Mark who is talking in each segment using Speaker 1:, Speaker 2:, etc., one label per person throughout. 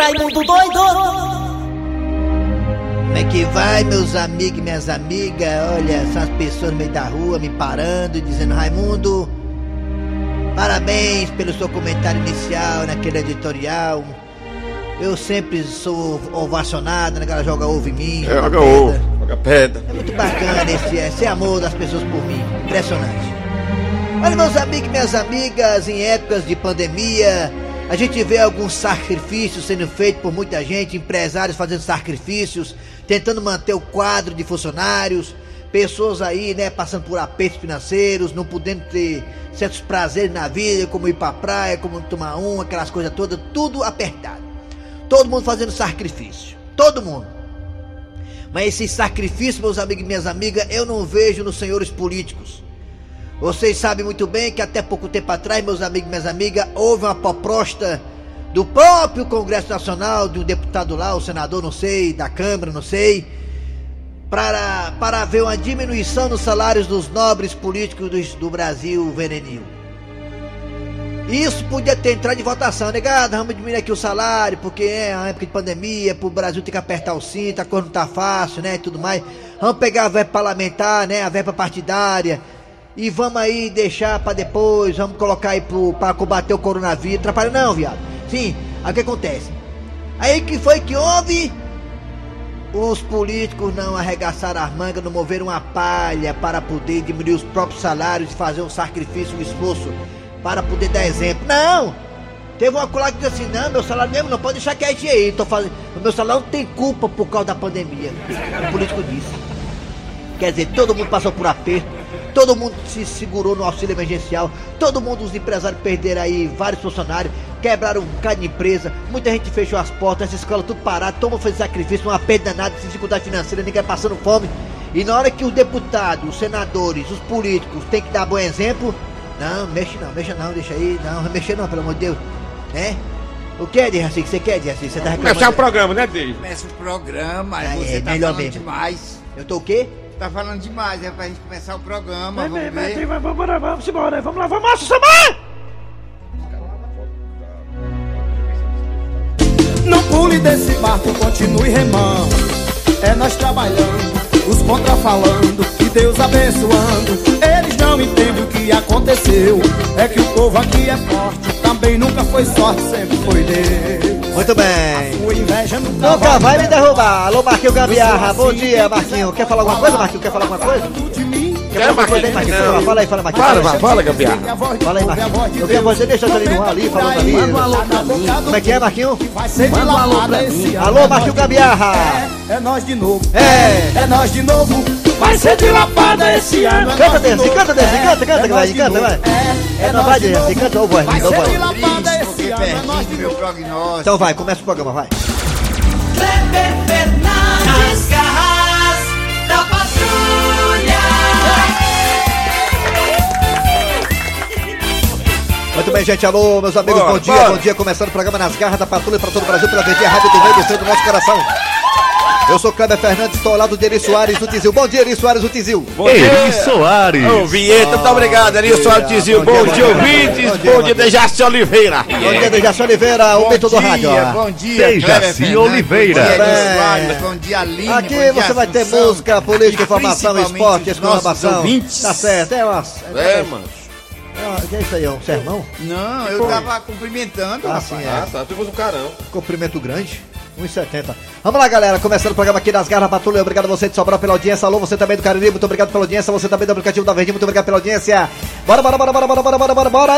Speaker 1: Raimundo doido!
Speaker 2: Como é que vai, meus amigos e minhas amigas? Olha, são as pessoas no meio da rua me parando e dizendo: Raimundo, parabéns pelo seu comentário inicial naquele editorial. Eu sempre sou ovacionado, né? Ela joga ovo em mim.
Speaker 3: É, joga ovo, joga pedra.
Speaker 2: É muito bacana esse, esse amor das pessoas por mim. Impressionante. Olha, meus amigos e minhas amigas, em épocas de pandemia, a gente vê alguns sacrifícios sendo feitos por muita gente, empresários fazendo sacrifícios, tentando manter o quadro de funcionários, pessoas aí, né, passando por apertos financeiros, não podendo ter certos prazeres na vida, como ir pra praia, como tomar um, aquelas coisas todas, tudo apertado. Todo mundo fazendo sacrifício. Todo mundo. Mas esse sacrifício, meus amigos e minhas amigas, eu não vejo nos senhores políticos. Vocês sabem muito bem que até pouco tempo atrás, meus amigos e minhas amigas, houve uma proposta do próprio Congresso Nacional, de um deputado lá, o senador, não sei, da Câmara, não sei, para, para haver uma diminuição nos salários dos nobres políticos do, do Brasil veneninho. Isso podia ter entrado em votação, negado, vamos diminuir aqui o salário, porque é uma época de pandemia, pro Brasil ter que apertar o cinto, a coisa não tá fácil, né, e tudo mais. Vamos pegar a verba parlamentar, né, a verba partidária, e vamos aí deixar para depois, vamos colocar aí pro, pra combater o coronavírus. Atrapalha não, viado. Sim, aí o que acontece? Aí que foi que houve? Os políticos não arregaçaram as mangas, não moveram uma palha para poder diminuir os próprios salários e fazer um sacrifício, um esforço para poder dar exemplo. Não! Teve uma colega que disse assim, não, meu salário mesmo não pode deixar quieto aí. Tô fazendo... O meu salário não tem culpa por causa da pandemia. O político disse. Quer dizer, todo mundo passou por aperto, todo mundo se segurou no auxílio emergencial, todo mundo, os empresários perderam aí vários funcionários, quebraram um bocado de empresa, muita gente fechou as portas, essa escola tudo parado, todo mundo fez sacrifício, uma perda danada, dificuldade financeira, ninguém passando fome. E na hora que os deputados, os senadores, os políticos têm que dar bom exemplo, não, mexe não, mexa não, deixa aí, não, mexe não, pelo amor de Deus, né? O que é, Dejaci, que você quer, Dejaci? Você tá reclamando?
Speaker 3: Começar o programa, né, Deise?
Speaker 4: Começa o programa,
Speaker 2: Ah,
Speaker 4: você
Speaker 2: é,
Speaker 4: tá
Speaker 2: melhor
Speaker 4: falando
Speaker 2: mesmo.
Speaker 4: demais.
Speaker 2: Eu tô o quê?
Speaker 4: Tá falando demais, é pra gente começar o programa,
Speaker 5: Vai,
Speaker 4: vamos ver.
Speaker 5: vai, vamos embora, vamos embora, vamos lá, vamos, Samar!
Speaker 6: Não pule desse barco, continue remando. É nós trabalhando, os contra falando Deus abençoando. Eles não entendem o que aconteceu. É que o povo aqui é forte, também nunca foi sorte, sempre foi Deus.
Speaker 2: Muito bem.
Speaker 6: Nunca,
Speaker 2: Nunca vai me derrubar. Alô, Marquinho Gambiarra. Bom
Speaker 6: assim,
Speaker 2: dia,
Speaker 6: tem
Speaker 2: Marquinho.
Speaker 6: que
Speaker 2: Quer falar alguma coisa, Marquinho? Quer falar alguma coisa?
Speaker 6: mim.
Speaker 2: Quer falar alguma coisa aí, Marquinho?
Speaker 3: Não.
Speaker 2: Fala aí, fala, Marquinho.
Speaker 3: Fala, fala, fala, Gambiarra.
Speaker 2: Fala aí, Marquinho. Eu quero você deixa ali no ar ali, falando ali.
Speaker 6: Manda um alô pra mim.
Speaker 2: Como é que é, Marquinho?
Speaker 6: Vai ser de lapada esse ano.
Speaker 2: Alô, Marquinho Gambiarra.
Speaker 6: É, é nós de novo.
Speaker 2: É.
Speaker 6: É nós de novo.
Speaker 5: Vai ser de lapada esse ano!
Speaker 2: Canta, Desi, canta, Desi, canta, canta, vai, canta, vai.
Speaker 6: É,
Speaker 2: É, não vai, Desi, canta ou voz,
Speaker 6: Vai
Speaker 2: não
Speaker 6: ser
Speaker 2: voz.
Speaker 6: de lapada
Speaker 4: Triste,
Speaker 6: esse ano. É.
Speaker 2: Então vai, começa o programa, vai.
Speaker 1: Kleber Fernandes, garras da patrulha!
Speaker 2: Muito bem, gente. Alô, meus amigos,
Speaker 3: Bora,
Speaker 2: bom dia, bom dia. Começando o programa Nas Garras da Patrulha para todo o Brasil, pela VD Rádio do Meio do Centro do nosso coração. Eu sou Kleber Fernandes, estou ao lado de Eri Soares do Tizil. Bom dia, Eri Soares do Tizil.
Speaker 3: Bom dia.
Speaker 7: Eri Soares.
Speaker 3: Ô, Vinheta, muito obrigado, Eri Soares Tizil.
Speaker 2: Bom
Speaker 3: Bom
Speaker 2: dia,
Speaker 3: dia,
Speaker 2: bom dia,
Speaker 3: ouvintes.
Speaker 2: bom dia,
Speaker 3: Bom
Speaker 2: bom
Speaker 3: dia,
Speaker 2: dia.
Speaker 3: Dejaci Oliveira.
Speaker 2: Bom dia, Dejaci Oliveira, o mito do rádio.
Speaker 4: bom dia,
Speaker 7: Dejaci Oliveira.
Speaker 4: Bom dia, Soares, bom dia, Aline. bom
Speaker 2: Aqui
Speaker 4: dia,
Speaker 2: você vai ter música, política, informação, esporte, exclamação. Tá certo, é uma.
Speaker 3: É, mano.
Speaker 2: é que é isso aí, é um sermão?
Speaker 4: Não, eu tava cumprimentando,
Speaker 2: Ah,
Speaker 4: rapaz.
Speaker 2: sim,
Speaker 3: Ah,
Speaker 2: é.
Speaker 3: tá. Tu um carão.
Speaker 2: Cumprimento grande. 1,70. Vamos lá, galera. Começando o programa aqui das Garras Patrulha. Obrigado a você de Sobral pela audiência. Alô, você também do Cariri. Muito obrigado pela audiência. Você também do aplicativo da Verdinha. Muito obrigado pela audiência. Bora, bora, bora, bora, bora, bora, bora, bora, bora.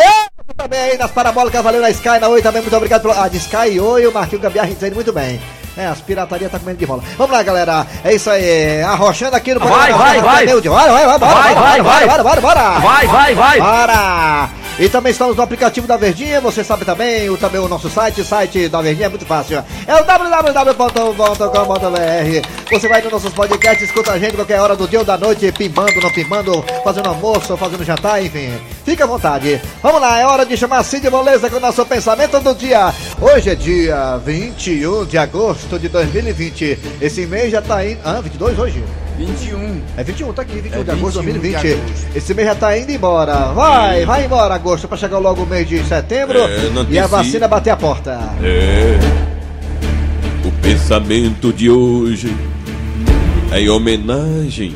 Speaker 2: Também aí nas parabólicas. Valeu na Sky, na Oi também. Muito obrigado pela. Ah, de Sky, Oi. O Marquinhos Gambiarra dizendo muito bem. É, as piratarias tá comendo de bola. Vamos lá, galera. É isso aí. Arrochando aqui no
Speaker 7: Vai, vai, vai.
Speaker 2: Vai, vai, vai, bora,
Speaker 7: Vai,
Speaker 2: bora,
Speaker 7: vai, vai.
Speaker 2: bora, bora, bora.
Speaker 7: Vai, vai, vai.
Speaker 2: Para! E também estamos no aplicativo da Verdinha, você sabe também, o, também o nosso site, site da Verdinha é muito fácil. É o www.com.br. Você vai nos nossos podcasts, escuta a gente qualquer hora do dia ou da noite, pimbando, não pimbando, fazendo almoço, fazendo jantar, enfim. Fica à vontade. Vamos lá, é hora de chamar Cid Moleza com o nosso pensamento do dia. Hoje é dia 21 de agosto de 2020. Esse mês já tá indo. Ah, 22 hoje?
Speaker 4: 21.
Speaker 2: É 21, tá aqui, 21
Speaker 4: É
Speaker 2: de agosto de
Speaker 4: 21 de
Speaker 2: 2020.
Speaker 4: agosto.
Speaker 2: Esse mês já tá indo embora. Vai, vai embora, agosto, pra chegar logo o mês de setembro
Speaker 3: É,
Speaker 2: e a vacina bater a porta.
Speaker 3: É.
Speaker 7: O pensamento de hoje é em homenagem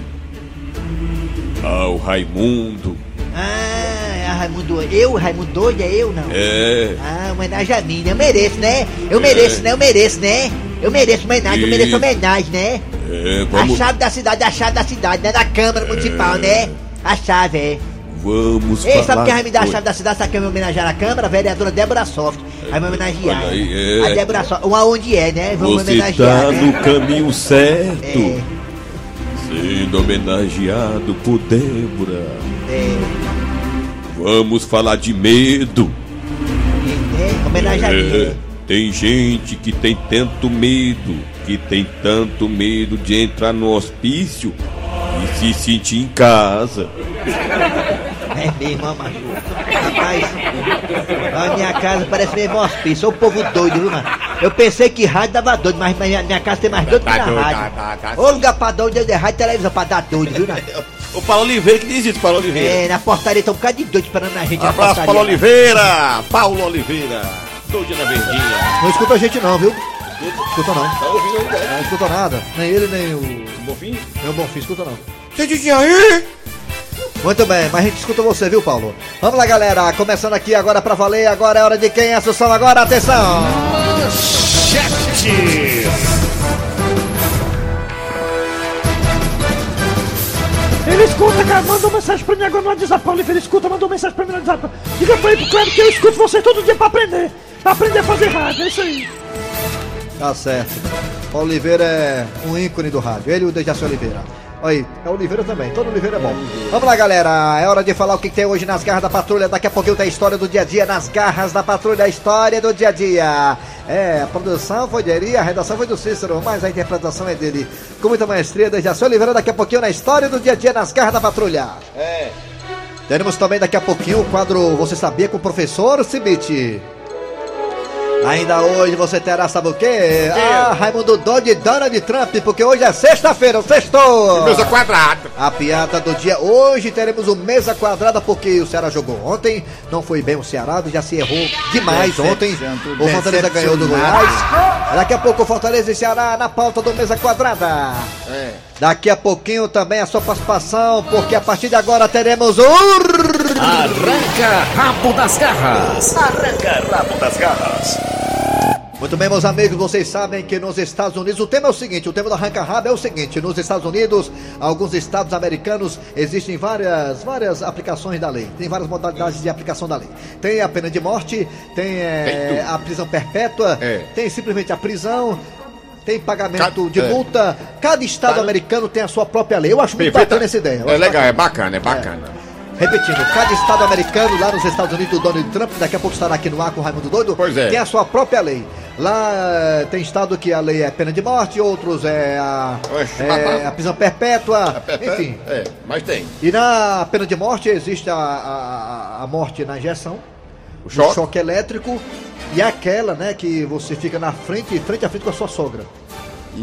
Speaker 7: ao Raimundo.
Speaker 8: Ah, é Raimundo. Eu, Raimundo doido, é eu não?
Speaker 7: É,
Speaker 8: Ah, homenagem a mim, né? Eu mereço, né? Eu mereço, né? Eu mereço, né? Eu mereço homenagem, eu mereço homenagem, né?
Speaker 7: é,
Speaker 8: A
Speaker 7: vamos,
Speaker 8: chave da cidade, a chave da cidade, né? Da Câmara Municipal, né? A chave, é.
Speaker 7: vamos
Speaker 8: Ei, sabe quem vai me dar a chave da cidade? Sabe quem vai me homenagear na Câmara? A vereadora Débora Soft. Vai me homenagear.
Speaker 7: Aí, é.
Speaker 8: A Débora Soft. Uma onde é, né? Vamos
Speaker 7: Você
Speaker 8: homenagear,
Speaker 7: tá
Speaker 8: né?
Speaker 7: no caminho certo,
Speaker 8: É,
Speaker 7: sendo homenageado por Débora.
Speaker 8: é,
Speaker 7: Vamos falar de medo.
Speaker 8: é, homenagear
Speaker 7: É? Tem gente que tem tanto medo, que tem tanto medo de entrar no hospício e se sentir em casa.
Speaker 8: É mesmo, macho. Rapaz, a minha casa parece mesmo um hospício. Sou um povo doido, viu, mano? Eu pensei que rádio dava doido, mas minha, minha casa tem mais doido que
Speaker 3: Tá
Speaker 8: na
Speaker 3: doido,
Speaker 8: rádio.
Speaker 3: tá, tá, tá.
Speaker 8: Ô lugar pra doido é rádio e televisão pra dar doido, viu, né?
Speaker 3: O Paulo Oliveira que diz isso, Paulo Oliveira.
Speaker 8: É, na portaria tem um bocado de doido esperando a gente na
Speaker 3: Abraço. Paulo Oliveira! Paulo Oliveira! Doido na verdinha.
Speaker 8: Não escuta a gente não, viu? Escuta não.
Speaker 3: Tá ouvindo aí,
Speaker 8: Não escuta nada. Nem ele, nem o.
Speaker 3: Bonfim?
Speaker 8: Nem o Bonfim, escuta não.
Speaker 3: Disse aí?
Speaker 8: Muito bem, mas a gente escuta você, viu, Paulo? Vamos lá, galera. Começando aqui agora pra valer. Agora é hora de quem? Assunção agora, atenção!
Speaker 5: Ele escuta, cara, mandou mensagem pra mim agora no WhatsApp. Oliveira escuta, mandou mensagem pra mim no WhatsApp. Diga pra ele, pro Cleber, que eu escuto você todo dia pra aprender. Pra aprender a fazer rádio, é isso aí.
Speaker 8: Tá certo. Paulo Oliveira é um ícone do rádio. Ele e o Dejaci Oliveira. Olha aí, é Oliveira também. Todo Oliveira é bom. Vamos lá, galera. É hora de falar o que tem hoje nas garras da patrulha. Daqui a pouquinho tem a história do dia a dia nas garras da patrulha. A história do dia a dia. É, a produção foi de Eri, a redação foi do Cícero, mas a interpretação é dele. Com muita maestria, Dejaci Oliveira. Daqui a pouquinho na história do dia a dia nas garras da patrulha.
Speaker 3: É.
Speaker 8: Teremos também daqui a pouquinho o quadro Você Sabia com o Professor Cibite. Ainda hoje você terá, sabe o quê? Ah, Raimundo Dodd e Donald Trump, porque hoje é sexta-feira, sextou!
Speaker 3: Mesa quadrada.
Speaker 8: A piada do dia, hoje teremos o mesa quadrada, porque o Ceará jogou ontem, não foi bem o Ceará, já se errou demais ontem. O Fortaleza ganhou do Goiás. Daqui a pouco o Fortaleza e Ceará na pauta do mesa quadrada.
Speaker 3: É.
Speaker 8: Daqui a pouquinho também a sua participação, porque a partir de agora teremos o...
Speaker 9: Arranca rabo das garras. Arranca rabo das garras.
Speaker 8: Muito bem, meus amigos, vocês sabem que nos Estados Unidos o tema é o seguinte: o tema do Arranca Rabo é o seguinte: nos Estados Unidos, alguns estados americanos, existem várias, várias aplicações da lei, tem várias modalidades de aplicação da lei. Tem a pena de morte, tem,
Speaker 3: Tem tudo.
Speaker 8: a prisão perpétua,
Speaker 3: É.
Speaker 8: tem simplesmente a prisão. Tem pagamento
Speaker 3: Cada-
Speaker 8: de
Speaker 3: é.
Speaker 8: multa. Cada estado
Speaker 3: Cada-
Speaker 8: americano tem a sua própria lei. Eu acho muito
Speaker 3: Perfeita.
Speaker 8: bacana essa ideia.
Speaker 3: É legal,
Speaker 8: bacana.
Speaker 3: é bacana, é bacana.
Speaker 8: Repetindo, cada estado americano, lá nos Estados Unidos, o Donald Trump, daqui a pouco estará aqui no ar com o Raimundo Doido,
Speaker 3: Pois é.
Speaker 8: tem a sua própria lei. Lá eh, tem estado que a lei é pena de morte, outros é a,
Speaker 3: Oxe,
Speaker 8: é a prisão perpétua,
Speaker 3: É, é,
Speaker 8: enfim.
Speaker 3: É, mas tem.
Speaker 8: E na pena de morte existe a, a, a morte na injeção,
Speaker 3: O choque.
Speaker 8: choque elétrico e aquela, né, que você fica na frente, frente a frente com a sua sogra.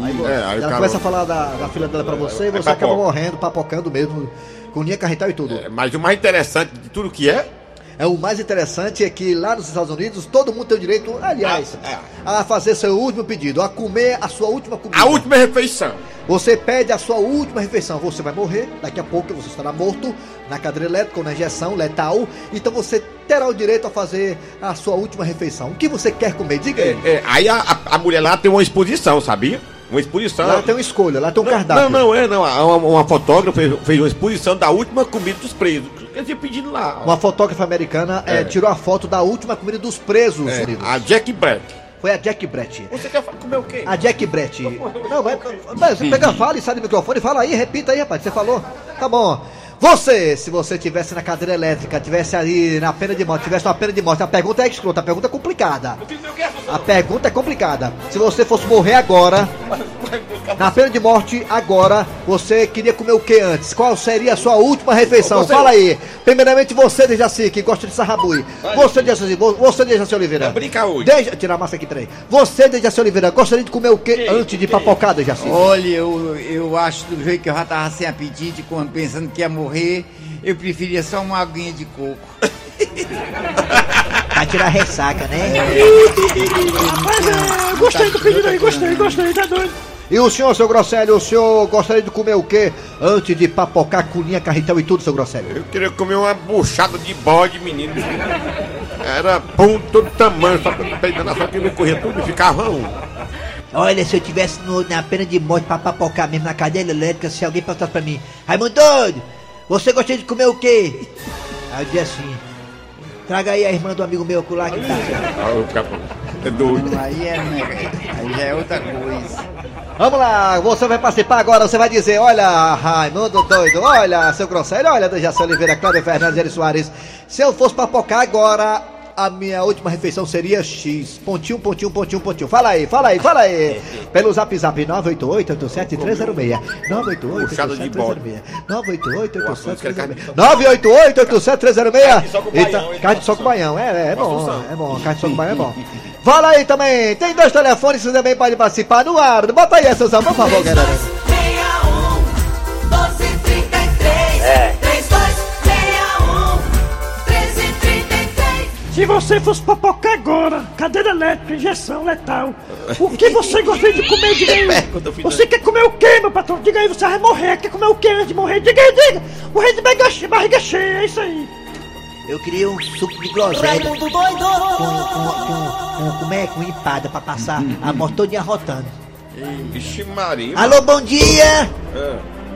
Speaker 8: Aí, vo-
Speaker 3: é, aí
Speaker 8: ela
Speaker 3: cara-
Speaker 8: começa a falar da, da filha dela pra você e
Speaker 3: Aí
Speaker 8: você acaba morrendo, papocando mesmo, com linha carretal e tudo.
Speaker 3: É, mas o mais interessante de tudo que é,
Speaker 8: É o mais interessante é que lá nos Estados Unidos todo mundo tem o direito, aliás,
Speaker 3: Ah,
Speaker 8: a fazer seu último pedido, a comer a sua última comida.
Speaker 3: a última refeição.
Speaker 8: Você pede a sua última refeição, você vai morrer, daqui a pouco você estará morto na cadeira elétrica ou na injeção letal, então você terá o direito a fazer a sua última refeição. O que você quer comer? Diga aí.
Speaker 3: É, aí a, a- a mulher lá tem uma exposição, sabia? Uma exposição.
Speaker 8: Lá tem uma escolha, lá tem um
Speaker 3: não,
Speaker 8: cardápio.
Speaker 3: não, não, é, não. Uma, uma fotógrafa fez, uma exposição da última comida dos presos. Quer dizer, pedindo lá. ó.
Speaker 8: Uma fotógrafa americana eh,
Speaker 3: É.
Speaker 8: tirou a foto da última comida dos presos,
Speaker 3: É,
Speaker 8: queridos.
Speaker 3: a Jack Black.
Speaker 8: Foi a Jack Brett.
Speaker 3: Você quer comer o quê?
Speaker 8: A Jack Brett. Não, vai. você pega, fala e sai do microfone, fala aí, repita aí, rapaz. Você falou? Tá bom. Você, se você tivesse na cadeira elétrica, tivesse ali na pena de morte, tivesse uma pena de morte, a pergunta é escrota, a pergunta é complicada. A pergunta é complicada. Se você fosse morrer agora, na pena de morte, agora, você queria comer o que antes? Qual seria a sua última refeição?
Speaker 3: Você-
Speaker 8: Fala aí. Primeiramente você, Dejaci, que gosta de sarrabui. Você, Dejaci, vo- você, Dejaci Oliveira.
Speaker 3: Vai brincar hoje.
Speaker 8: Deixa, tirar a massa aqui, peraí. Você, Dejaci Oliveira, gostaria de comer o que antes de papocar, Dejaci?
Speaker 10: Olha, eu, eu acho do jeito que eu já tava sem apetite, quando pensando que ia morrer, eu preferia só uma aguinha de coco.
Speaker 8: Pra tirar a ressaca, né?
Speaker 5: Rapaz, é, gostei do pedido aí, gostei, gostei, tá doido.
Speaker 2: E o senhor, seu Grosselio, o senhor gostaria de comer o quê antes de papocar colinha, carretel e tudo, seu Grosselio?
Speaker 3: Eu queria comer uma buchada de bode, menino. Era pum, todo tamanho, só que eu peidando, só que ele corria tudo e ficava um.
Speaker 2: Olha, se eu tivesse no- na pena de morte pra papocar mesmo na cadeira elétrica, se alguém perguntasse pra mim, Raimundo doido, você gostaria de comer o quê? Aí eu dizia assim, traga aí a irmã do amigo meu lá que tá.
Speaker 3: É doido.
Speaker 4: Aí é, né? Aí já é outra coisa.
Speaker 2: Vamos lá, você vai participar agora, você vai dizer, olha, Raimundo doido, olha, seu Grosselio, olha, Dejaci Oliveira, Cláudio Fernandes, Eri Soares, se eu fosse papocar agora, a minha última refeição seria X, pontinho, pontinho, pontinho, pontinho, fala aí, fala aí, fala aí, pelo zap zap 988-87306, 988
Speaker 3: Puxada de bode.
Speaker 2: 988-87306, 988-87306,
Speaker 3: só com
Speaker 2: Eita,
Speaker 3: baião, hein?
Speaker 2: carne só com baião, é, é bom, é bom, carne só com baião é bom. Fala aí também, tem dois telefones, você também pode participar no ar, bota aí, Suzão, por favor, galera.
Speaker 1: 61 1233 é. 3261 1333
Speaker 5: Se você fosse papocar agora, cadeira elétrica, injeção letal, o que você gostaria de comer? Diga aí.
Speaker 3: fui
Speaker 5: Você quer comer o quê, meu patrão? Diga aí, você vai morrer. Quer comer o quê antes de morrer? Diga aí, diga. Morrer de barriga cheia, barriga cheia, é isso aí.
Speaker 2: Eu queria um suco de groselha
Speaker 1: Raimundo
Speaker 2: com,
Speaker 1: doido
Speaker 2: com, com, com, como é, com empada pra passar a moto todinha rotando.
Speaker 3: Vixe Maria.
Speaker 2: Alô, bom dia!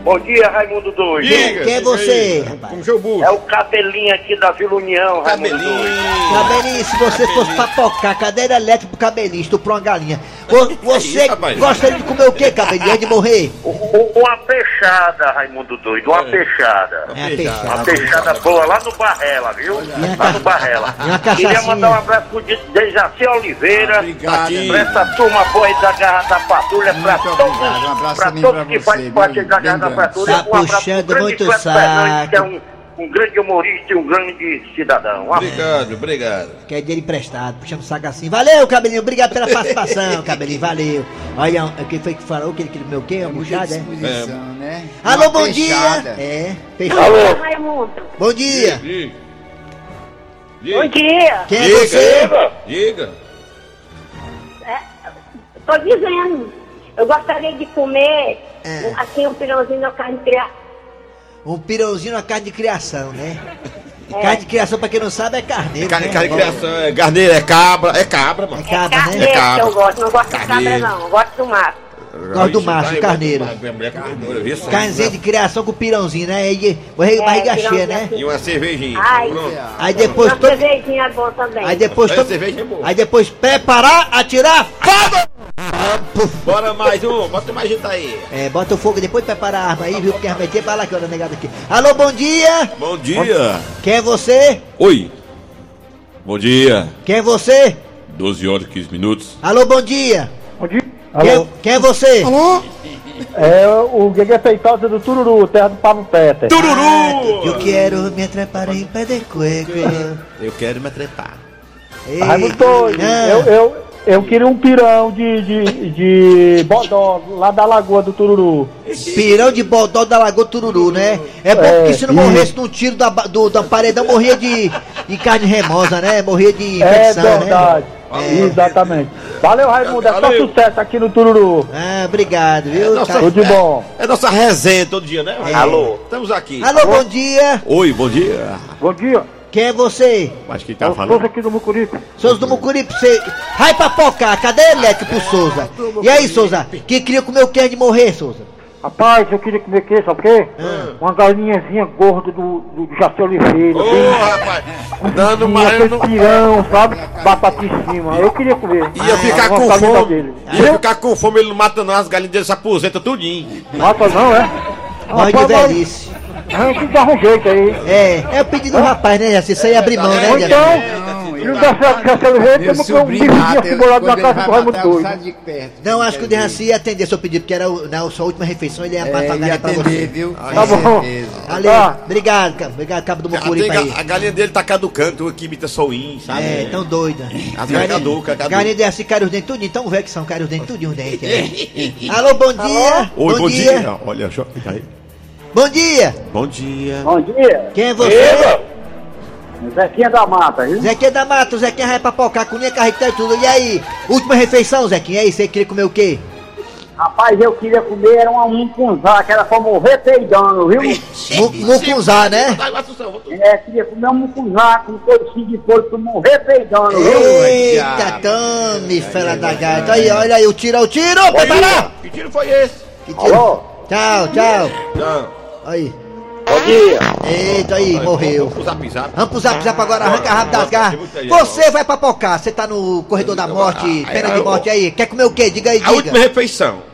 Speaker 11: Bom dia, Raimundo Doido.
Speaker 3: Diga,
Speaker 2: quem é você,
Speaker 3: aí.
Speaker 2: rapaz?
Speaker 3: Como seu burro.
Speaker 11: É o cabelinho aqui da Vila União, Raimundo Doido.
Speaker 3: Cabelinho.
Speaker 2: Cabelinho, se você fosse papocar, cadeira elétrica pro cabelinho, estuprou uma galinha. Vo- Você
Speaker 3: isso,
Speaker 2: gostaria de comer o quê, cabelinho? Antes de morrer?
Speaker 11: Uma peixada, Raimundo Doido, uma peixada.
Speaker 2: É a
Speaker 11: Uma
Speaker 2: peixada.
Speaker 11: peixada boa lá no Barrela, viu? Lá no Barrela. Queria mandar um abraço pro De- Dejaci Oliveira.
Speaker 4: Obrigado.
Speaker 3: Aqui.
Speaker 11: Pra essa turma boa aí da Garra da Patrulha, pra todos,
Speaker 4: obrigado. Um abraço
Speaker 11: pra todos
Speaker 4: pra
Speaker 11: que fazem parte da Garra da. Patrulha.
Speaker 2: Tá
Speaker 11: Um
Speaker 2: puxando muito
Speaker 11: é
Speaker 2: saco.
Speaker 11: Um, grande humorista e um grande cidadão.
Speaker 3: Obrigado, obrigado.
Speaker 2: Quer dinheiro emprestado, puxando o saco assim. Valeu, cabelinho, obrigado pela participação, cabelinho, valeu. Olha, um- quem foi que falou que ele queria comer o quê?
Speaker 4: Muita
Speaker 2: buchada, é?
Speaker 4: né?
Speaker 2: Alô,
Speaker 4: Uma
Speaker 2: bom
Speaker 4: peixada.
Speaker 2: dia! É, fechou.
Speaker 12: Raimundo.
Speaker 2: Bom dia!
Speaker 3: Diga.
Speaker 12: Bom dia.
Speaker 2: Quem é
Speaker 3: Diga.
Speaker 2: você?
Speaker 3: Diga.
Speaker 12: É, tô dizendo, eu gostaria de comer
Speaker 2: É.
Speaker 12: assim um pirãozinho de carne criada.
Speaker 2: Um pirãozinho na carne de criação, né? Carne de criação, pra quem não sabe, é carneiro.
Speaker 3: Carne,
Speaker 2: né?
Speaker 3: carne de criação, é garneiro, é cabra, é cabra,
Speaker 2: É
Speaker 3: mano.
Speaker 2: cabra,
Speaker 12: Carneiro
Speaker 2: né?
Speaker 3: É cabra.
Speaker 12: que eu gosto, não gosto de cabra
Speaker 3: Carneiro.
Speaker 12: não, eu gosto do mato.
Speaker 2: Gosto do macho,
Speaker 3: Ixi,
Speaker 2: carneiro.
Speaker 3: só?
Speaker 2: Carnezinha de criação com pirãozinho, né? E barriga,
Speaker 12: É,
Speaker 2: barriga
Speaker 12: pirãozinho
Speaker 2: cheia, né?
Speaker 12: assim.
Speaker 3: E uma cervejinha.
Speaker 12: Ai.
Speaker 2: Aí depois
Speaker 12: Uma
Speaker 2: todo.
Speaker 12: cervejinha é bom também.
Speaker 2: Aí depois todo.
Speaker 3: cerveja é boa.
Speaker 2: Aí depois preparar, atirar, fogo! Ah.
Speaker 3: Bora mais um, bota mais gente aí.
Speaker 2: É, bota o fogo depois prepara a arma aí, viu? Porque a arma pra lá que hora negada aqui. Alô, bom dia!
Speaker 3: Bom dia.
Speaker 2: Quem é você?
Speaker 7: Oi. Bom dia.
Speaker 2: Quem é você?
Speaker 7: 12 horas e 15 minutos.
Speaker 2: Alô, bom dia!
Speaker 5: Bom dia.
Speaker 2: Quem,
Speaker 5: Alô,
Speaker 2: quem é você?
Speaker 5: é o Guegue Feitosa do Tururu, terra do Pablo Peter.
Speaker 3: Tururu!
Speaker 2: Eu quero me atrapar em pé de cueco.
Speaker 3: Eu quero me trepar.
Speaker 2: Ei,
Speaker 5: Raimundo
Speaker 2: ah,
Speaker 5: eu, eu, eu queria um pirão de, de, de bodó lá da Lagoa do Tururu.
Speaker 2: Pirão de bodó da Lagoa Tururu, né? É bom
Speaker 5: É,
Speaker 2: porque se não morresse num tiro da, do, da paredão, morria de, de carne remosa, né? Morria de
Speaker 5: É
Speaker 2: infecção,
Speaker 5: verdade.
Speaker 2: né? É.
Speaker 5: Exatamente. Valeu, Raimundo. É só sucesso aqui no Tururu.
Speaker 2: Ah, obrigado, viu?
Speaker 3: nossa-
Speaker 2: Tá-
Speaker 5: Tudo de bom.
Speaker 3: É nossa resenha todo dia, né?
Speaker 2: É.
Speaker 3: Alô, estamos aqui.
Speaker 2: Alô, bom dia!
Speaker 7: Oi, bom dia.
Speaker 5: Bom dia.
Speaker 2: Quem é você?
Speaker 3: Mas quem tá falando?
Speaker 5: aqui do Mucuripe.
Speaker 2: Souza do Mucuripe, você. Vai papocar, cadê a elétrica pro Souza? E aí, Souza? Que queria comer o que antes de morrer, Souza?
Speaker 5: Rapaz, eu queria comer o quê, sabe o quê?
Speaker 2: Ah.
Speaker 5: Uma galinhazinha gorda do, do Jaci Oliveira.
Speaker 3: Ô, rapaz, dando mais.
Speaker 5: aquele pirão, sabe? Batata em cima. Eu queria comer.
Speaker 3: Ia ficar com
Speaker 5: uma
Speaker 3: fome.
Speaker 5: dele.
Speaker 3: Ia ficar com fome, ele não mata não, as galinhas dele se aposenta tudinho.
Speaker 5: Mata não, é?
Speaker 2: Morre de
Speaker 5: Rapaz, Ah, que dar um jeito aí.
Speaker 2: É, é o pedido do rapaz, né? Assim, isso aí abrir mão, né?
Speaker 5: Ou
Speaker 2: Jaci?
Speaker 5: então, se não der certo com Oliveira,
Speaker 4: Meu
Speaker 5: temos que um
Speaker 4: mata, ele-
Speaker 5: cebolado na casa do Raimundo
Speaker 4: matar,
Speaker 5: Doido.
Speaker 4: de.
Speaker 2: Não, acho que o Derraci ia atender seu pedido, porque era o- na sua última refeição, ele ia
Speaker 4: É,
Speaker 2: pagar
Speaker 4: ia
Speaker 2: pra você.
Speaker 4: viu?
Speaker 5: Tá bom.
Speaker 4: certeza.
Speaker 2: Valeu,
Speaker 5: Tá.
Speaker 2: obrigado, cara. Obrigado, cabo do
Speaker 3: A,
Speaker 2: Mucuripe aí.
Speaker 3: a galinha dele tá caducando, que imita soinho, sabe?
Speaker 2: É, tão doida.
Speaker 3: As galinhas caduca, caduca.
Speaker 2: Galinha desse cai os dentes tudinho, tão velho que são, cai os dentes tudinho os dentes. é. Alô, bom dia.
Speaker 3: Oi, bom, dia. Olha, só. tá aí.
Speaker 2: Bom dia.
Speaker 3: Bom dia.
Speaker 5: Bom dia.
Speaker 2: Quem é você?
Speaker 13: Zequinha da Mata, viu?
Speaker 2: Zequinha da Mata, o Zequinha vai papocar com minha carretel e tudo. E aí? Última refeição, Zequinha. E aí, você queria comer o quê?
Speaker 13: Rapaz, eu queria comer era uma mungunzá, que era pra morrer peidando, viu?
Speaker 2: Mu- Mucunzá, né?
Speaker 13: É, queria comer um mungunzá com coicinho de porco pra morrer peidando, viu?
Speaker 2: Eita, tome, fera da gata. Aí, olha aí, o tiro, o tiro, prepara!
Speaker 3: Que tiro foi esse?
Speaker 2: Que tiro?
Speaker 13: Alô?
Speaker 2: Tchau, tchau. Aí.
Speaker 13: Bom dia.
Speaker 2: Eita, aí, morreu.
Speaker 3: O zap zap.
Speaker 2: Vamos pro zap zap agora, arranca rápido das garras. Você vai papocar, você tá no corredor da morte, pena de morte aí. Quer comer o quê? Diga aí,
Speaker 3: A última
Speaker 2: diga.
Speaker 3: refeição.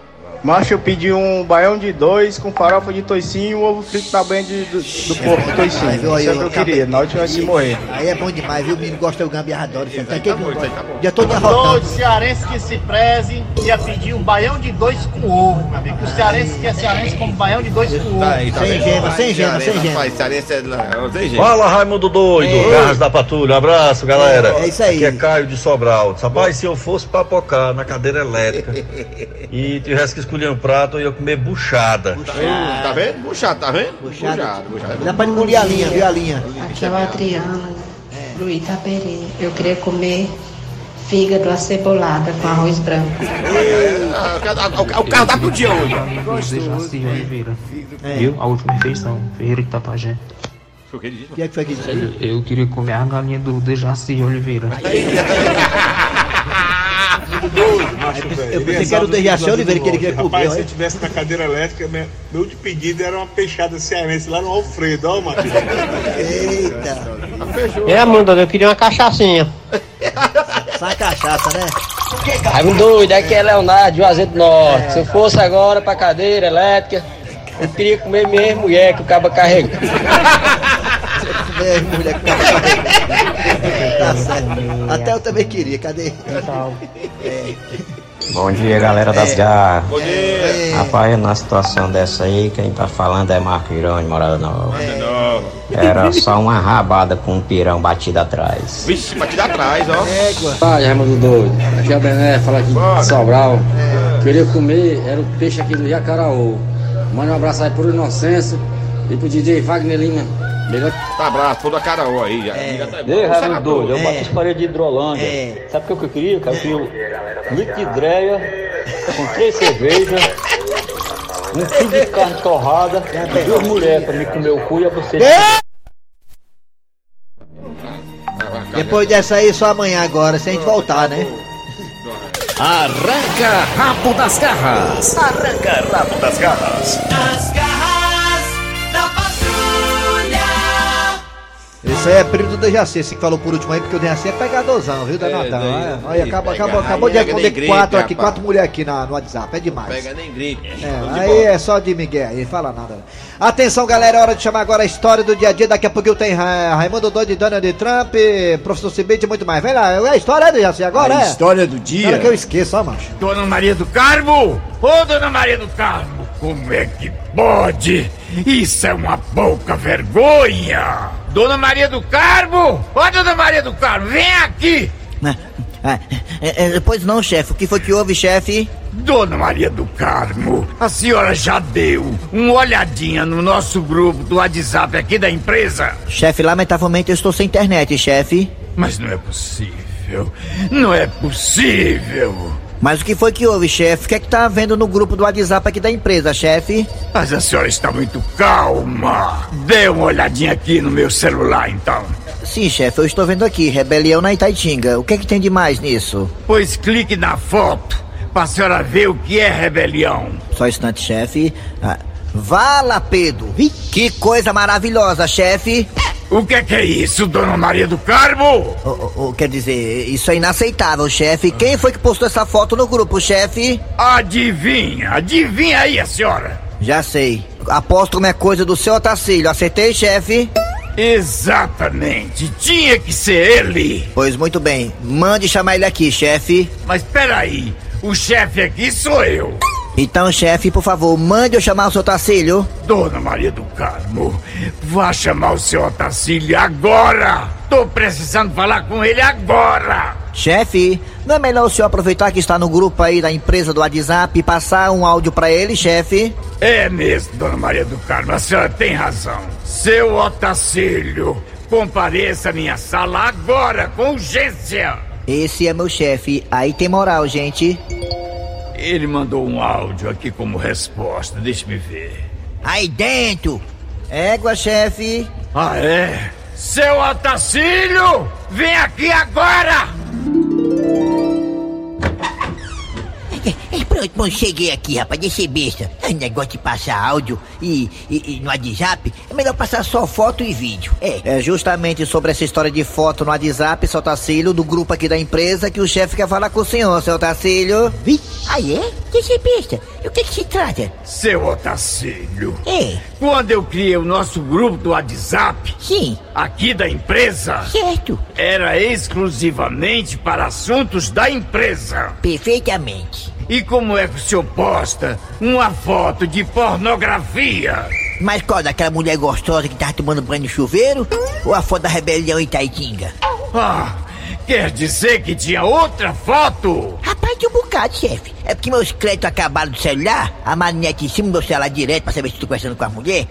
Speaker 14: Macho, eu pedi um baião de dois com farofa de toicinho e um ovo frito na banha de, do, do porco de toicinho.
Speaker 2: Ai, viu aí,
Speaker 14: Isso é o que
Speaker 2: eu
Speaker 14: eu queria, na última de morrer.
Speaker 2: Aí é bom demais, viu? O menino gosta do gambiarra, adora isso. Tá aqui,
Speaker 3: bom, aí tá bom.
Speaker 2: Já tô
Speaker 15: Todo
Speaker 2: derrotando.
Speaker 15: cearense que se preze ia pedir um baião de dois com ovo, meu amigo. O cearense que é cearense come baião de dois com ovo.
Speaker 3: Tá aí, tá
Speaker 2: Sem gema, sem gema, sem gema.
Speaker 3: Cearense é lá, sem gema.
Speaker 16: Fala Raimundo Doido,
Speaker 2: Ei.
Speaker 16: Garras da Patrulha, um abraço galera.
Speaker 2: É isso aí.
Speaker 16: Aqui é Caio de Sobral. Rapaz, se eu fosse papocar na cadeira elétrica e tivesse que escolher um prato, eu ia comer buchada.
Speaker 3: Tá vendo? Buchado, tá vendo?
Speaker 2: Buchado,
Speaker 3: buchado.
Speaker 2: Dá pra engolir a linha, viu a linha?
Speaker 17: Aqui é o Adriano, do Itaperi. Eu queria comer fígado acebolada com arroz branco.
Speaker 3: O cara- o- O carro dá pro dia hoje.
Speaker 18: Dejaci Oliveira.
Speaker 2: É.
Speaker 18: Viu? A última refeição. Ferreira de Tapajé.
Speaker 3: O que ele disse?
Speaker 2: Que é que foi que disse?
Speaker 18: Eu queria comer a galinha do Dejaci Oliveira.
Speaker 2: Eu pensei que era o Dejaci Oliveira que ele queria comer.
Speaker 19: Rapaz, se eu tivesse na cadeira elétrica, meu, de pedido era uma peixada cearense lá no Alfredo, ó, Matheus.
Speaker 2: Eita,
Speaker 20: É, Mundo, eu queria uma cachaçinha.
Speaker 2: sai cachaça, né?
Speaker 20: Raimundo doido, aqui é Leonardo, Juazeiro do Norte. Se eu fosse agora pra cadeira elétrica, eu queria comer minha mulher que o cabo carrega.
Speaker 2: É, mulher que tá certo. Até eu também queria, cadê? É.
Speaker 21: Bom dia, galera das garras.
Speaker 3: Bom dia.
Speaker 21: Rapaz, na situação dessa aí, quem tá falando é Marco Irão de Morada Nova.
Speaker 3: Não.
Speaker 21: Era só uma rabada com um pirão batido atrás.
Speaker 3: Vixe, batida atrás, ó.
Speaker 2: Égua.
Speaker 20: Ai, Raimundo doido. Aqui é o Bené, fala aqui de Sobral. Queria comer, era o peixe aqui do Jacaraú. Manda um abraço aí pro Inocêncio e pro DJ Wagner Lima. Melhor
Speaker 3: Tá abraço, toda a cara ó aí.
Speaker 2: É.
Speaker 3: Até
Speaker 16: Ei, Raimundo Doido, eu
Speaker 2: É.
Speaker 16: bato as paredes de Hidrolândia.
Speaker 2: É.
Speaker 16: Sabe o que eu queria? cara? Eu queria um litro de hidreia, com três cervejas, um quilo de carne torrada e duas mulheres pra me comer o cu e a você.
Speaker 2: Depois dessa aí, só amanhã agora, se a gente voltar, né?
Speaker 8: Arranca rabo das garras. Arranca rabo das garras.
Speaker 1: As garras
Speaker 2: Aí é primo do Dejaci, esse que falou por último aí, porque o Dejaci é pegadorzão, viu, Danadão? Olha, olha, acabou, acabou, acabou de responder quatro aqui,
Speaker 3: rapaz.
Speaker 2: quatro mulheres aqui na, no WhatsApp, é demais.
Speaker 3: Pega nem gripe.
Speaker 2: É, aí é só de Miguel, aí fala nada. Atenção, galera, é hora de chamar agora a história do dia a dia. Daqui a pouquinho tem Ra- Raimundo Doido e Donald Trump, professor Cibite e muito mais. Vem lá, é a história do Jaci agora,
Speaker 4: A
Speaker 2: é?
Speaker 4: história do dia.
Speaker 2: Espera que eu esqueço, ó, macho.
Speaker 4: Dona Maria do Carmo! Ô, Dona Maria do Carmo, como é que pode? Isso é uma pouca vergonha! Dona Maria do Carmo! Ô, Dona Maria do Carmo, vem aqui!
Speaker 2: É, pois não, chefe, o que foi que houve, chefe?
Speaker 4: Dona Maria do Carmo, a senhora já deu uma olhadinha no nosso grupo do WhatsApp aqui da empresa?
Speaker 2: Chefe, lamentavelmente eu estou sem internet, chefe.
Speaker 4: Mas não é possível, não é possível!
Speaker 2: Mas o que foi que houve, chefe? O que é que tá vendo no grupo do WhatsApp aqui da empresa, chefe?
Speaker 4: Mas a senhora está muito calma. Dê uma olhadinha aqui no meu celular, então.
Speaker 2: Sim, chefe, eu estou vendo aqui, rebelião na Itaitinga. O que é que tem de mais nisso?
Speaker 4: Pois clique na foto pra senhora ver o que é rebelião.
Speaker 2: Só um instante, chefe. Ah, Vala, Pedro! Ih, Que coisa maravilhosa, chefe!
Speaker 4: O que é que é isso, dona Maria do Carmo?
Speaker 2: O- o- o- quer dizer, isso é inaceitável, chefe. Quem foi que postou essa foto no grupo, chefe?
Speaker 4: Adivinha, adivinha aí a senhora.
Speaker 2: Já sei. Aposto que é coisa do seu Otacílio. Acertei, chefe?
Speaker 4: Exatamente, tinha que ser ele.
Speaker 2: Pois muito bem. Mande chamar ele aqui, chefe.
Speaker 4: Mas peraí, o chefe aqui sou eu.
Speaker 2: Então, chefe, por favor, mande eu chamar o seu Otacílio.
Speaker 4: Dona Maria do Carmo, vá chamar o seu Otacílio agora. Tô precisando falar com ele agora.
Speaker 2: Chefe, não é melhor o senhor aproveitar que está no grupo aí da empresa do WhatsApp e passar um áudio pra ele, chefe?
Speaker 4: É mesmo, dona Maria do Carmo, a senhora tem razão. Seu Otacílio, compareça à minha sala agora, com urgência.
Speaker 2: Esse é meu chefe. Aí tem moral, gente.
Speaker 4: Ele mandou um áudio aqui como resposta, deixa-me ver.
Speaker 2: Aí dentro. Égua, chefe.
Speaker 4: Ah, é? Seu Otacílio, vem aqui agora!
Speaker 2: Pronto, bom, cheguei aqui, rapaz, deixa ser besta. É negócio de passar áudio e, e, e no WhatsApp, é melhor passar só foto e vídeo. É. É justamente sobre essa história de foto no WhatsApp, seu Tacílio, do grupo aqui da empresa, que o chefe quer falar com o senhor, seu Tacílio. Vi? Ah, é? Deixa ser besta. E o que que se trata?
Speaker 4: Seu Otacílio.
Speaker 2: É.
Speaker 4: Quando eu criei o nosso grupo do WhatsApp,
Speaker 2: Sim.
Speaker 4: aqui da empresa,
Speaker 2: Certo.
Speaker 4: era exclusivamente para assuntos da empresa.
Speaker 2: Perfeitamente.
Speaker 4: E como é que o senhor posta uma foto de pornografia?
Speaker 2: Mas qual, daquela mulher gostosa que tava tomando banho no chuveiro? Ou a foto da rebelião em Taitinga?
Speaker 4: Ah, quer dizer que tinha outra foto?
Speaker 2: Rapaz, de um bocado, chefe. É porque meus créditos acabaram do celular, a manete em cima do meu celular direto pra saber se tô conversando com a mulher.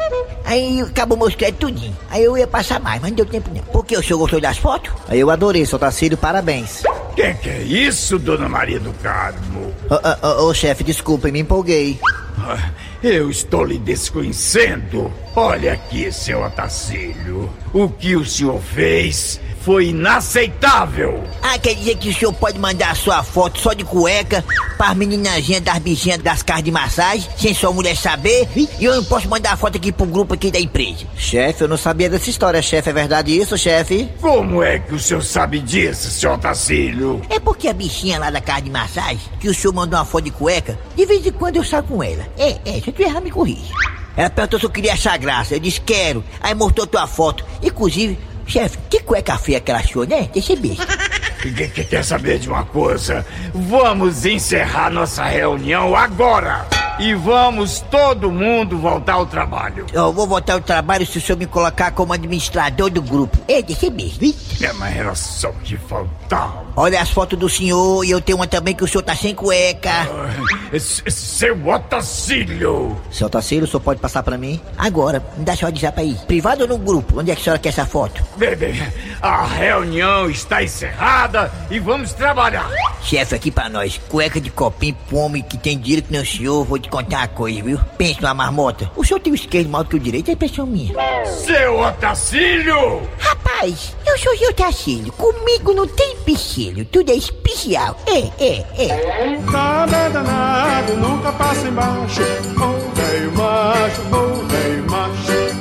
Speaker 2: Aí acabou meus créditos tudinho. Aí eu ia passar mais, mas não deu tempo não. Por que o senhor gostou das fotos? Aí eu adorei, seu Tacílio, parabéns.
Speaker 4: Que que é isso, dona Maria do Carmo?
Speaker 2: Ô, ô, ô, ô, chefe, desculpe, me empolguei.
Speaker 4: Ah, Eu estou lhe desconhecendo. Olha aqui, seu Otacílio. O que o senhor fez foi inaceitável.
Speaker 2: Ah, quer dizer que o senhor pode mandar a sua foto só de cueca para meninazinhas das bichinhas das casas de massagem, sem sua mulher saber? E eu não posso mandar a foto aqui pro grupo aqui da empresa. Chefe, eu não sabia dessa história, chefe. É verdade isso, chefe?
Speaker 4: Como é que o senhor sabe disso, seu Otacílio?
Speaker 2: É porque a bichinha lá da casa de massagem, que o senhor mandou uma foto de cueca, de vez em quando eu saio com ela. É, é, se eu tiver errado, me corrija. Ela perguntou se eu queria achar graça. Eu disse, quero. Aí mostrou tua foto. Inclusive, chefe, que cueca feia que ela achou, né? Deixa
Speaker 4: que quer saber de uma coisa? Vamos encerrar nossa reunião agora! E vamos todo mundo voltar ao trabalho.
Speaker 2: Eu vou voltar ao trabalho se o senhor me colocar como administrador do grupo. É, eu ver. vi?
Speaker 4: É, mas era só o que faltava.
Speaker 2: Olha as fotos do senhor e eu tenho uma também que o senhor tá sem cueca.
Speaker 4: S- Seu Otacílio!
Speaker 2: Seu Tacílio, o senhor pode passar pra mim? Agora, me dá só WhatsApp aí. Privado ou no grupo? Onde é que a senhora quer essa foto?
Speaker 4: Bebê, a reunião está encerrada e vamos trabalhar.
Speaker 2: Chefe, aqui pra nós, cueca de copinho pro homem que tem dinheiro que nem o senhor, vou te contar uma coisa, viu? Pense numa marmota. O senhor tem o esquerdo do que o direito, é impressão minha.
Speaker 4: Seu Otacílio!
Speaker 2: Rapaz, eu sou seu Tacílio, comigo não tem empecilho, tudo é especial. É, é, é.
Speaker 6: Nada é danado, nunca passa embaixo. Bom velho macho, bom velho macho.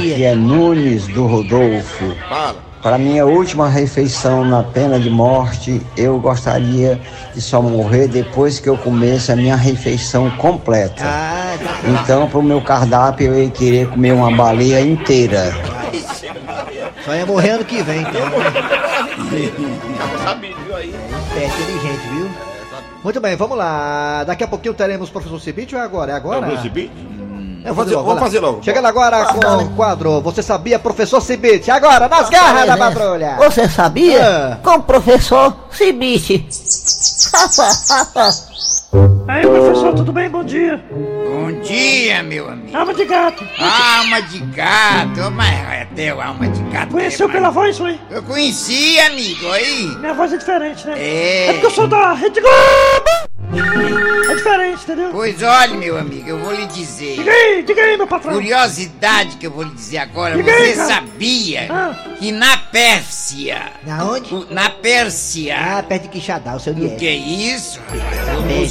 Speaker 22: Dia. Aqui é Nunes do Rodolfo.
Speaker 3: Fala.
Speaker 22: Para minha última refeição na pena de morte, eu gostaria de só morrer depois que eu comesse a minha refeição completa.
Speaker 2: Ah,
Speaker 22: Então, para o meu cardápio, eu ia querer comer uma baleia inteira.
Speaker 2: só ia morrer ano que vem, então. É inteligente, viu? Muito bem, vamos lá. Daqui a pouquinho teremos o professor Cibite ou é agora? É agora?
Speaker 3: Vamos exibir? Vamos fazer-
Speaker 2: logo,
Speaker 3: vamos fazer logo.
Speaker 2: Chegando agora com o quadro Você Sabia, Professor Cibite. Agora, nas garras da patrulha.
Speaker 23: Você sabia?
Speaker 2: Ah.
Speaker 23: Com o professor Cibite.
Speaker 5: Aí, professor, tudo bem? Bom dia.
Speaker 4: Bom dia, meu amigo.
Speaker 5: Alma de gato.
Speaker 4: Alma de gato, mas é teu alma de gato.
Speaker 5: Conheceu pela voz, foi?
Speaker 4: Eu conheci, amigo, aí.
Speaker 5: Minha voz é diferente, né?
Speaker 4: É.
Speaker 5: É porque eu sou da Rede Globo. É diferente, entendeu?
Speaker 4: Pois olha, meu amigo, eu vou lhe dizer.
Speaker 5: Diga aí, diga aí, meu patrão.
Speaker 4: Curiosidade que eu vou lhe dizer agora.
Speaker 5: Diga aí,
Speaker 4: Você
Speaker 5: cara.
Speaker 4: sabia
Speaker 5: Ah.
Speaker 4: que na Pérsia.
Speaker 2: Na onde?
Speaker 4: o- Na Pérsia.
Speaker 2: Ah, perto de Quixadá, o seu
Speaker 4: O
Speaker 2: dinheiro.
Speaker 4: que é isso?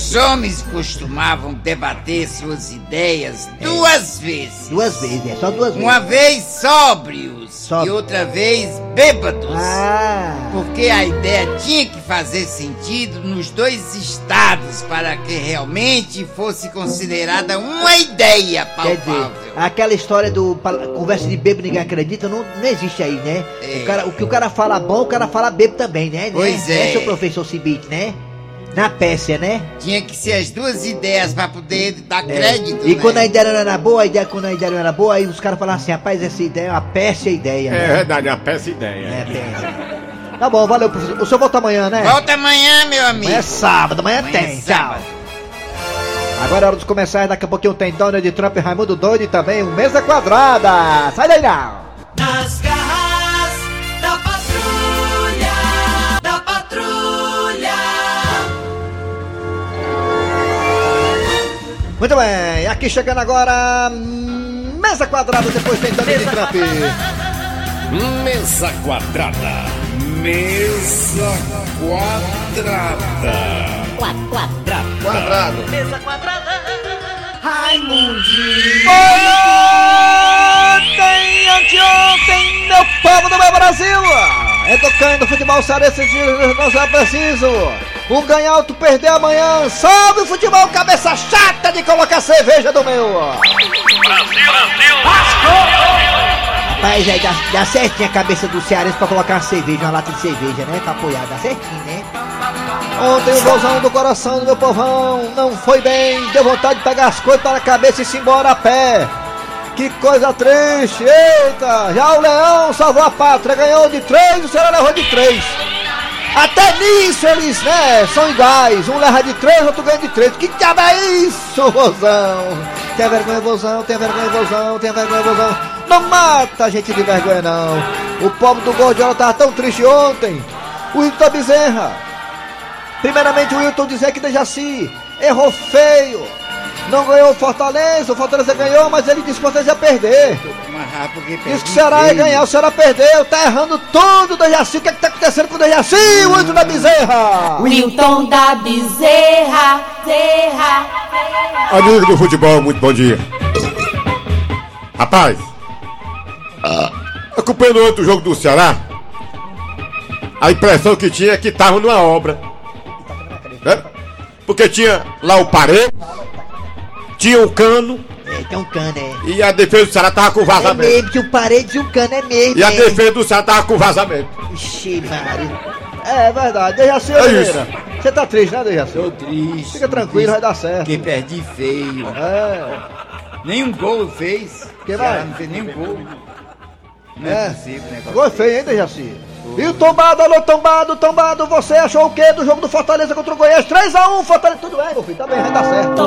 Speaker 4: Os homens costumavam debater suas ideias duas vezes.
Speaker 2: Duas vezes, é só duas vezes.
Speaker 4: Uma vez sóbrios
Speaker 2: Sóbrio.
Speaker 4: e outra vez bêbados.
Speaker 2: Ah,
Speaker 4: Porque a ideia tinha que fazer sentido nos dois estados para que realmente fosse considerada uma ideia
Speaker 2: quer dizer,
Speaker 4: palpável.
Speaker 2: aquela história do conversa de bebo ninguém acredita não, não existe aí, né?
Speaker 4: É.
Speaker 2: O, cara, o que o cara fala bom, o cara fala bebo também, né?
Speaker 4: Pois
Speaker 2: né?
Speaker 4: é.
Speaker 2: seu professor Cibite, né? Na Pérsia, né?
Speaker 4: Tinha que ser as duas ideias para poder dar
Speaker 2: É.
Speaker 4: crédito.
Speaker 2: E
Speaker 4: né?
Speaker 2: quando a ideia não era boa, a ideia, quando a ideia não era boa, aí os caras falavam assim, rapaz, essa ideia é uma péssima ideia.
Speaker 3: É
Speaker 2: né?
Speaker 3: verdade, a péssima ideia.
Speaker 2: É, péssima.
Speaker 8: Tá bom, valeu, professor. O senhor volta amanhã, né?
Speaker 24: Volta amanhã, meu amigo.
Speaker 8: Amanhã é sábado, amanhã,
Speaker 24: Amanhã é
Speaker 8: tem. Tchau.
Speaker 24: sábado.
Speaker 8: Agora é hora dos comerciais, daqui a pouquinho tem Donald Trump e Raimundo Doido e também o Mesa Quadrada. Sai daí não! Muito bem, aqui chegando agora. hum, Mesa Quadrada, depois tem Donald Trump.
Speaker 7: Mesa quadrada. Mesa quadrada. Quadrada.
Speaker 3: Quadrado.
Speaker 1: Mesa quadrada. Raimundinho.
Speaker 8: Ontem, anteontem, meu povo do meu Brasil! Educando o futebol cearense, nós é preciso! Ganhar, outro perder amanhã! Salve o futebol, cabeça chata de colocar cerveja do meu! Rapaz, aí dá, dá certinho a cabeça do cearense pra colocar uma cerveja, uma lata de cerveja, né? Pra apoiar, dá certinho, né? Ontem o golzão do coração do meu povão não foi bem, deu vontade de pegar as coisas para a cabeça e se embora a pé. Que coisa triste! Eita! Já o Leão salvou a pátria, ganhou de três, o Ceará levou de três. Até nisso eles, né, são iguais. Um leva de três, outro ganha de três. Que diabo é isso, vozão? Tem vergonha, vozão, tem vergonha, vozão, tem vergonha, vozão. Não mata a gente de vergonha, não. O pobre do Gordiola tava tão triste ontem. O Wilton Bezerra. Primeiramente o Wilton dizer que Dejaci errou feio. Não ganhou o Fortaleza, o Fortaleza ganhou, mas ele disse que Fortaleza ia perder. Disse que o Ceará ia ganhar, o Ceará perdeu, tá errando tudo, Dejaci. O que é que tá acontecendo com o Dejaci, o Wilton da Bezerra?
Speaker 1: Wilton da Bezerra, Zerra.
Speaker 3: Amigo do futebol, muito bom dia. Rapaz, acompanhando ontem o jogo do Ceará, a impressão que tinha é que tava numa obra. Né? Porque tinha lá o parede, tinha o cano
Speaker 8: É, tem um cano, é.
Speaker 3: e a defesa do Ceará tava com
Speaker 8: É
Speaker 3: vazamento.
Speaker 8: mesmo, que o parede e o cano é mesmo.
Speaker 3: E a
Speaker 8: é.
Speaker 3: defesa do Ceará tava com vazamento.
Speaker 8: Ixi, Mário. É verdade, Dejaci
Speaker 3: É
Speaker 8: Oliveira. Você tá triste, né, Dejaci?
Speaker 10: Tô triste.
Speaker 8: Fica tranquilo, vai dar certo.
Speaker 10: Porque perdi feio.
Speaker 8: É.
Speaker 10: Nenhum gol fez.
Speaker 8: Que vai?
Speaker 10: Não fez nenhum gol. Não é,
Speaker 8: É.
Speaker 10: possível, né?
Speaker 8: Gol feio, hein, Dejaci? E o tombado, alô, tombado, tombado, você achou o quê do jogo do Fortaleza contra o Goiás? 3x1, Fortaleza, tudo bem, meu filho, tá bem, vai dar certo.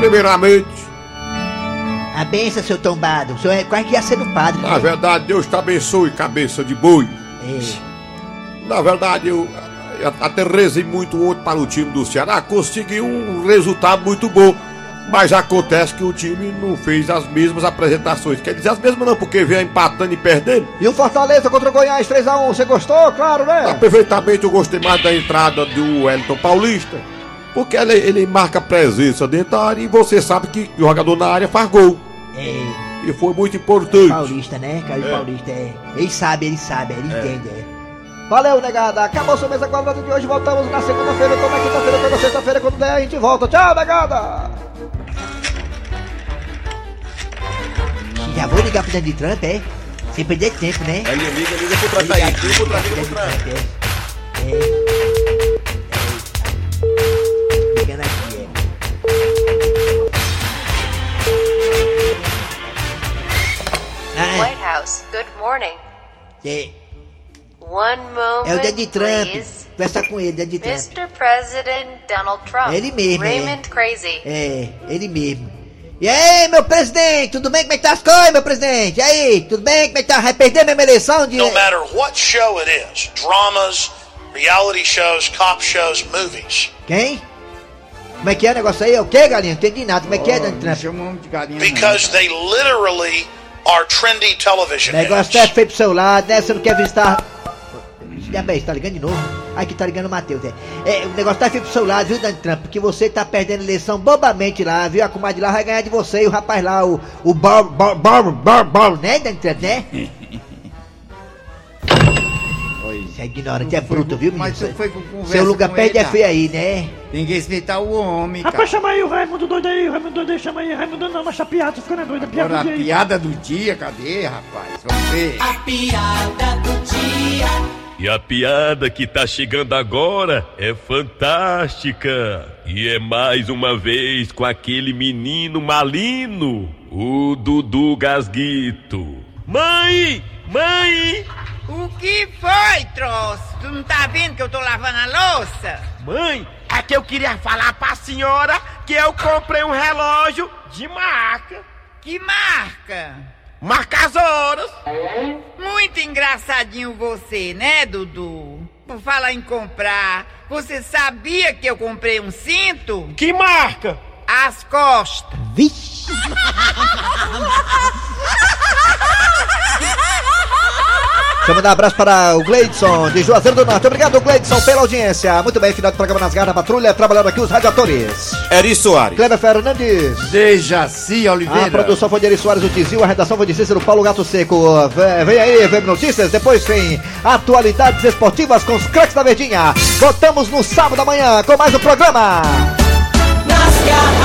Speaker 3: Primeiramente,
Speaker 8: A benção, seu tombado, o senhor é quase que ia ser um padre.
Speaker 3: na verdade, Deus te abençoe, cabeça de boi. Na verdade, eu eu até rezei muito ontem para o time do Ceará, conseguiu um resultado muito bom. Mas acontece que o time não fez as mesmas apresentações. Quer dizer, as mesmas não, porque veio empatando e perdendo.
Speaker 8: E o Fortaleza contra o Goiás, 3x1, você gostou? Claro, né?
Speaker 3: Perfeitamente, eu gostei mais da entrada do Wellington Paulista. Porque ele, ele marca presença dentro da área e você sabe que o jogador na área faz gol.
Speaker 8: É.
Speaker 3: E foi muito importante.
Speaker 8: Paulista, né? Caio
Speaker 3: É.
Speaker 8: Paulista, é. Ele sabe, ele sabe, ele entende, é. Valeu, negada. Acabou sua mesa quadrada de hoje. Voltamos na segunda-feira, toda quinta-feira, toda sexta-feira. Quando der, a gente volta. Tchau, negada. Já vou ligar pro Donald Trump, é? Sem perder tempo, né?
Speaker 2: Aí, liga, liga pro Trump aí. Liga pro Trump, liga pro Trump.
Speaker 8: É. Ligando aqui, é.
Speaker 25: White House, good morning.
Speaker 8: É,
Speaker 25: One moment,
Speaker 8: é o Donald Trump.
Speaker 25: please.
Speaker 8: Conversa com ele, Donald Trump.
Speaker 25: Mr. President Donald Trump.
Speaker 8: Ele mesmo, é.
Speaker 25: Raymond Crazy.
Speaker 8: É, ele mesmo. E aí, meu presidente, tudo bem? Como é que tá as coisas, meu presidente? E aí, tudo bem? Como é que tá? Vai perder minha eleição de...
Speaker 26: No matter what show it is dramas, reality shows, cop shows, movies.
Speaker 8: Quem? Como é que é o negócio aí? É o quê, galinha? Não entendi nada. Como é que é, Donald Trump?
Speaker 26: Because they literally are trendy television.
Speaker 8: O negócio tá feio pro seu lado, né? Você não quer visitar... Já bem, você tá ligando de novo? Aqui tá ligando o Matheus, é. é. O negócio tá feio pro seu lado, viu, Donald Trump? Porque você tá perdendo a eleição bobamente lá, viu? A comadre lá vai ganhar de você e o rapaz lá, o... O Bob... Bob... Bob... Né, Donald Trump, né? Você é ignorante, é bruto, viu, menino?
Speaker 10: Mas você foi com conversa
Speaker 8: Seu lugar
Speaker 10: com
Speaker 8: perde é feio aí, né?
Speaker 10: Tem que respeitar o homem, cara.
Speaker 5: Rapaz, chama aí o Raimundo doido aí, o Raimundo doido aí, chama aí, Raimundo não, mas a piada, tô ficando doido, a piada
Speaker 10: Agora
Speaker 5: do
Speaker 10: a
Speaker 5: dia aí.
Speaker 10: piada do dia, cadê, rapaz? Vamos ver.
Speaker 1: A piada do dia.
Speaker 7: E a piada que tá chegando agora é fantástica. E é mais uma vez com aquele menino malino, o Dudu Gasguito. Mãe! Mãe!
Speaker 12: O que foi, troço? Tu não tá vendo que eu tô lavando a louça?
Speaker 3: Mãe, é que eu queria falar pra senhora que eu comprei um relógio de marca.
Speaker 12: Que marca?
Speaker 3: Marca as horas.
Speaker 12: Muito engraçadinho você, né, Dudu? Por falar em comprar, você sabia que eu comprei um cinto?
Speaker 3: Que marca?
Speaker 12: As costas.
Speaker 8: Vixe! Deixa eu mandar um abraço para o Gleidson de Juazeiro do Norte. Obrigado, Gleidson, pela audiência. Muito bem, final do programa nas garras da patrulha, trabalhando aqui os radiadores.
Speaker 27: Eri Soares.
Speaker 8: Kleber Fernandes.
Speaker 10: Dejaci Oliveira.
Speaker 8: A produção foi de Eri Soares, o Tizil, a redação foi de Cícero Paulo Gato Seco. Vem, vem aí, vem notícias, depois tem atualidades esportivas com os craques da Verdinha. Voltamos no sábado da manhã com mais um programa.
Speaker 1: Nas garras